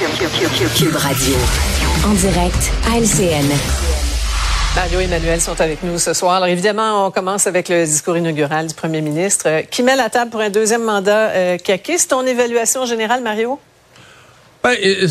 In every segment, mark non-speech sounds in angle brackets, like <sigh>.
Cube Radio. En direct à LCN. Mario et Emmanuel sont avec nous ce soir. Alors évidemment, on commence avec le discours inaugural du premier ministre euh, qui met la table pour un deuxième mandat euh, C'est Ton évaluation générale, Mario? Ben, euh,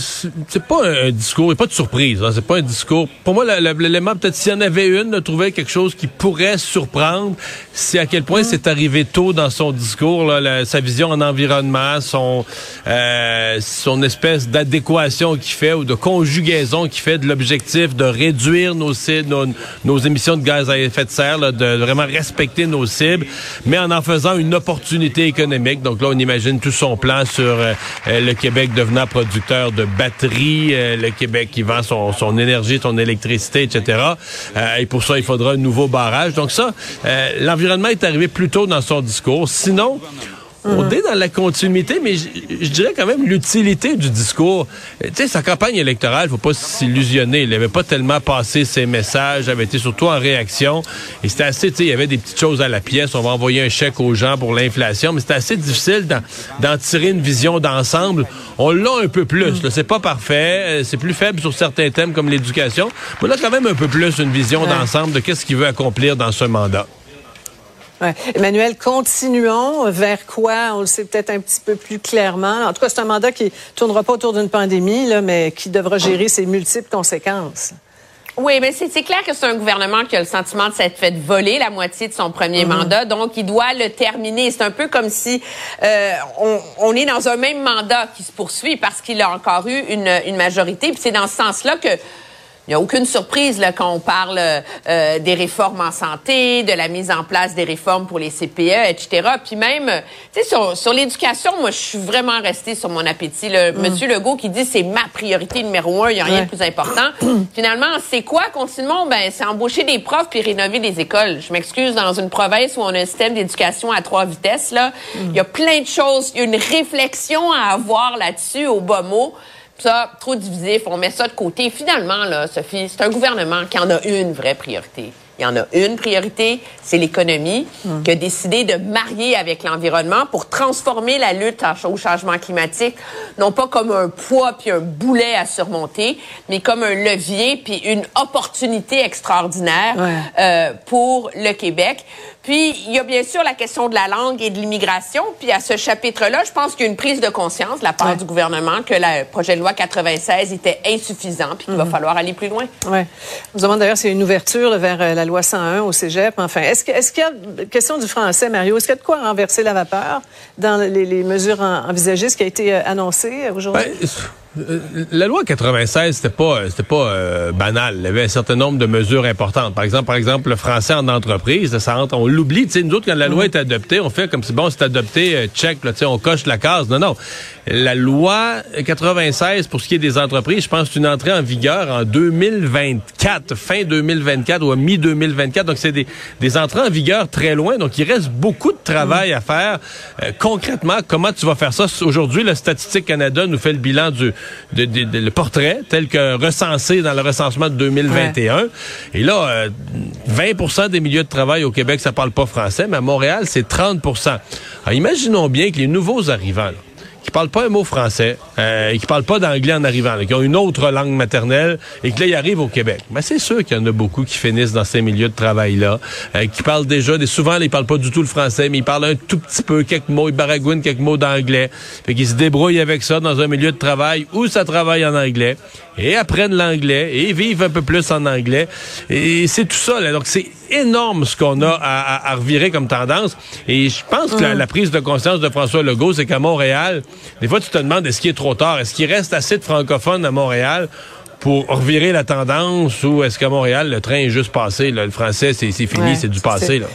c'est pas un discours, a pas de surprise. Hein, c'est pas un discours. Pour moi, l'élément, peut-être s'il y en avait une, de trouver quelque chose qui pourrait surprendre, c'est à quel point mm. c'est arrivé tôt dans son discours, là, sa vision en environnement, son euh, son espèce d'adéquation qu'il fait ou de conjugaison qu'il fait de l'objectif de réduire nos, nos, nos émissions de gaz à effet de serre, de vraiment respecter nos cibles, mais en en faisant une opportunité économique. Donc là, on imagine tout son plan sur euh, le Québec devenant producteur de batteries, euh, le Québec qui vend son, énergie, son électricité, etc. Euh, et pour ça, il faudra un nouveau barrage. Donc ça, euh, l'environnement est arrivé plus tôt dans son discours. Sinon, on est dans la continuité, mais je dirais quand même l'utilité du discours. Tu sais, sa campagne électorale, faut pas s'illusionner. Il n'avait pas tellement passé ses messages, avait été surtout en réaction. Et c'était assez, tu sais, il y avait des petites choses à la pièce. On va envoyer un chèque aux gens pour l'inflation, mais c'était assez difficile d'en tirer une vision d'ensemble. On l'a un peu plus. C'est pas parfait. Euh, c'est plus faible sur certains thèmes comme l'éducation. Mais on a quand même un peu plus une vision d'ensemble de qu'est-ce qu'il veut accomplir dans ce mandat. Emmanuel, continuons vers quoi? On le sait peut-être un petit peu plus clairement. En tout cas, c'est un mandat qui tournera pas autour d'une pandémie, là, mais qui devra gérer ses multiples conséquences. Oui, mais c'est clair que c'est un gouvernement qui a le sentiment de s'être fait voler la moitié de son premier mhm. mandat, donc il doit le terminer. C'est un peu comme si euh, on, on, est dans un même mandat qui se poursuit parce qu'il a encore eu une, une majorité. Puis c'est dans ce sens-là que il n'y a aucune surprise là, quand on parle euh, des réformes en santé, de la mise en place des réformes pour les CPE, etc. Puis même, tu sais, sur, sur l'éducation, moi, je suis vraiment restée sur mon appétit. Le, mm. Monsieur Legault qui dit c'est ma priorité numéro un, il n'y a rien de plus important. <clears throat> Finalement, c'est quoi continuons? Ben, c'est embaucher des profs puis rénover des écoles. Je m'excuse, dans une province où on a un système d'éducation à trois vitesses, là, mm. il y a plein de choses, il y a une réflexion à avoir là-dessus au bas mot ça, trop divisif, on met ça de côté. Finalement, là, Sophie, c'est un gouvernement qui en a une vraie priorité. Il y en a une priorité, c'est l'économie, hum. qui a décidé de marier avec l'environnement pour transformer la lutte au changement climatique, non pas comme un poids puis un boulet à surmonter, mais comme un levier puis une opportunité extraordinaire euh, pour le Québec. Puis, il y a bien sûr la question de la langue et de l'immigration. Puis, à ce chapitre-là, je pense qu'il y a une prise de conscience de la part du gouvernement que le projet de loi 96 était insuffisant puis qu'il va mhm. falloir aller plus loin. Oui. On se demande d'ailleurs s'il y a une ouverture vers euh, la loi 101 au cégep. Enfin, est-ce qu'il est y a, question du français, Mario, est-ce qu'il y a de quoi renverser la vapeur dans les, mesures envisagées, ce qui a été euh, annoncé aujourd'hui? Ben, la loi 96, c'était pas, c'était pas euh, banal. Il y avait un certain nombre de mesures importantes. Par exemple, par exemple, le français en entreprise, ça rentre, on l'oublie. Tu sais, nous autres, quand la loi est adoptée, on fait comme si bon, c'est adopté, euh, check, là, tu sais, on coche la case. Non, non. La loi 96, pour ce qui est des entreprises, je pense c'est une entrée en vigueur en 2024, fin 2024 ou mi-2024. Donc, c'est des, des entrées en vigueur très loin. Donc, il reste beaucoup de travail à faire. concrètement, comment tu vas faire ça? Aujourd'hui, le Statistique Canada nous fait le bilan du de, le portrait tel que recensé dans le recensement de 2021. Et là, 20% euh, des milieux de travail au Québec, ça parle pas français, mais à Montréal, c'est 30 Alors, imaginons bien que les nouveaux arrivants, qui parlent pas un mot français, euh, et qui parlent pas d'anglais en arrivant, qui ont une autre langue maternelle, et que là, ils arrivent au Québec. Mais c'est sûr qu'il y en a beaucoup qui finissent dans ces milieux de travail-là, euh, qui parlent déjà, souvent, ils parlent pas du tout le français, mais ils parlent un tout petit peu, quelques mots, ils baragouinent quelques mots d'anglais. Fait qu'ils se débrouillent avec ça dans un milieu de travail où ça travaille en anglais, et apprennent l'anglais, et vivent un peu plus en anglais. Et c'est tout ça, là. Donc, c'est énorme ce qu'on a à, revirer comme tendance. Et je pense que la, mm. prise de conscience de François Legault, c'est qu'à Montréal, des fois, tu te demandes est-ce qu'il est trop tard? Est-ce qu'il reste assez de francophones à Montréal pour revirer la tendance ou est-ce qu'à Montréal, le train est juste passé? Le français, c'est fini, c'est du passé. Là.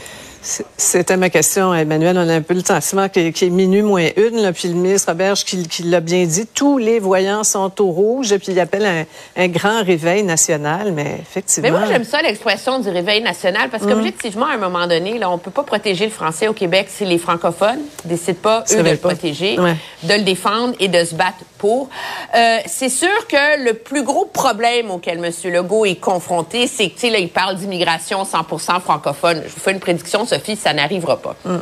C'était ma question, Emmanuel. On a un peu le sentiment qui est minuit moins une, là, puis le ministre Roberge qui, l'a bien dit, tous les voyants sont au rouge, puis il appelle un, grand réveil national, mais effectivement... Mais moi, j'aime ça, l'expression du réveil national, parce qu'objectivement, à un moment donné, là, on peut pas protéger le français au Québec si les francophones décident pas, eux, de le protéger, de le défendre et de se battre pour. Euh, c'est sûr que le plus gros problème auquel M. Legault est confronté, c'est que, là, il parle d'immigration 100 francophone. Je vous fais une prédiction, Sophie, ça n'arrivera pas. Mm.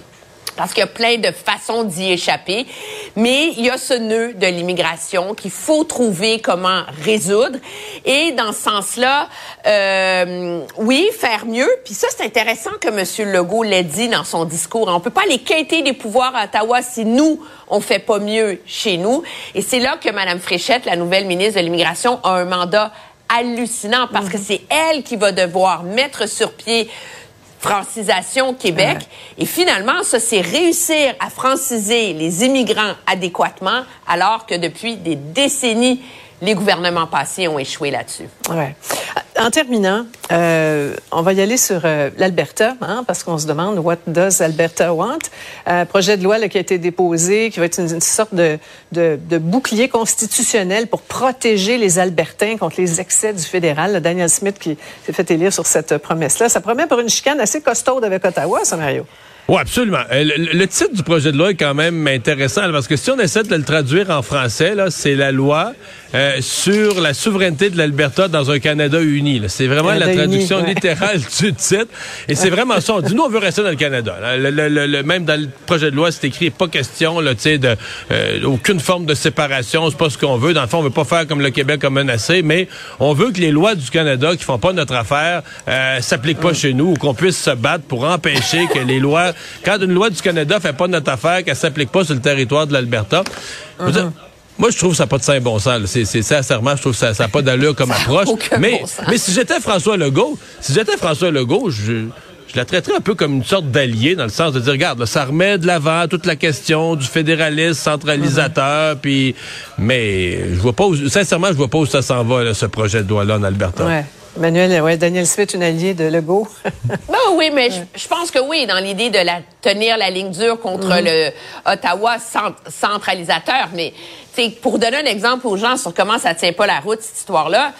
parce qu'il y a plein de façons d'y échapper. Mais il y a ce nœud de l'immigration qu'il faut trouver comment résoudre. Et dans ce sens-là, euh, oui, faire mieux. Puis ça, c'est intéressant que M. Legault l'ait dit dans son discours. On peut pas les quêter des pouvoirs à Ottawa si nous, on fait pas mieux chez nous. Et c'est là que Mme Fréchette, la nouvelle ministre de l'Immigration, a un mandat hallucinant parce que c'est elle qui va devoir mettre sur pied francisation Québec. Et finalement, ça, c'est réussir à franciser les immigrants adéquatement, alors que depuis des décennies, les gouvernements passés ont échoué là-dessus. Ouais. En terminant, euh, on va y aller sur euh, l'Alberta, hein, parce qu'on se demande what does Alberta want? Un projet de loi là, qui a été déposé, qui va être une, sorte de, bouclier constitutionnel pour protéger les Albertains contre les excès du fédéral. Daniel Smith qui s'est fait élire sur cette promesse-là. Ça promet pour une chicane assez costaude avec Ottawa, ça, Mario. Oui, absolument. Euh, le, titre du projet de loi est quand même intéressant parce que si on essaie de le traduire en français, là, c'est la loi euh, sur la souveraineté de l'Alberta dans un Canada uni. C'est vraiment la traduction littérale <laughs> du titre. Et c'est vraiment ça. On dit, nous, on veut rester dans le Canada. Le, même dans le projet de loi, c'est écrit pas question là, de euh, aucune forme de séparation. C'est pas ce qu'on veut. Dans le fond, on veut pas faire comme le Québec a menacé, mais on veut que les lois du Canada qui font pas notre affaire euh, s'appliquent pas chez nous ou qu'on puisse se battre pour empêcher que les lois, quand une loi du Canada fait pas notre affaire, qu'elle s'applique pas sur le territoire de l'Alberta. Moi, je trouve que ça n'a pas de saint bon sens. C'est, sincèrement, je trouve que ça n'a pas d'allure comme <laughs> approche. Mais, mais si j'étais François Legault, si j'étais François Legault, je, je la traiterais un peu comme une sorte d'allié dans le sens de dire, regarde, ça remet de l'avant toute la question du fédéralisme centralisateur, puis, mais je vois pas, où, sincèrement, je vois pas où ça s'en va, ce projet de loi-là en Alberta. Ouais. Manuel, ouais, Daniel Smith, une alliée de Legault. <laughs> ben oui, mais je, pense que oui, dans l'idée de la, tenir la ligne dure contre mm-hmm. le Ottawa centralisateur. Mais pour donner un exemple aux gens sur comment ça tient pas la route, cette histoire-là,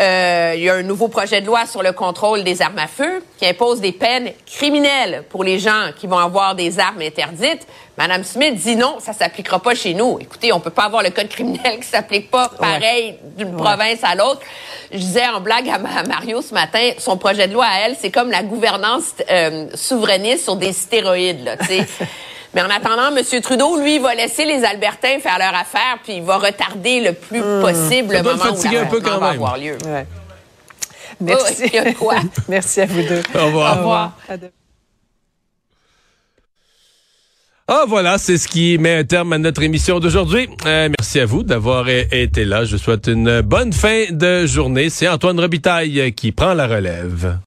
euh, il y a un nouveau projet de loi sur le contrôle des armes à feu qui impose des peines criminelles pour les gens qui vont avoir des armes interdites. Madame Smith dit non, ça s'appliquera pas chez nous. Écoutez, on peut pas avoir le code criminel qui s'applique pas pareil d'une province à l'autre. Je disais en blague à, Mario ce matin, son projet de loi à elle, c'est comme la gouvernance euh, souverainiste sur des stéroïdes. Là, <laughs> Mais en attendant, M. Trudeau, lui, va laisser les Albertains faire leur affaire, puis il va retarder le plus mmh. possible le moment où un peu quand va avoir lieu. Merci. <laughs> Merci à vous deux. Au revoir. Au revoir. Ah voilà, c'est ce qui met un terme à notre émission d'aujourd'hui. Euh, merci à vous d'avoir été là. Je vous souhaite une bonne fin de journée. C'est Antoine Robitaille qui prend la relève.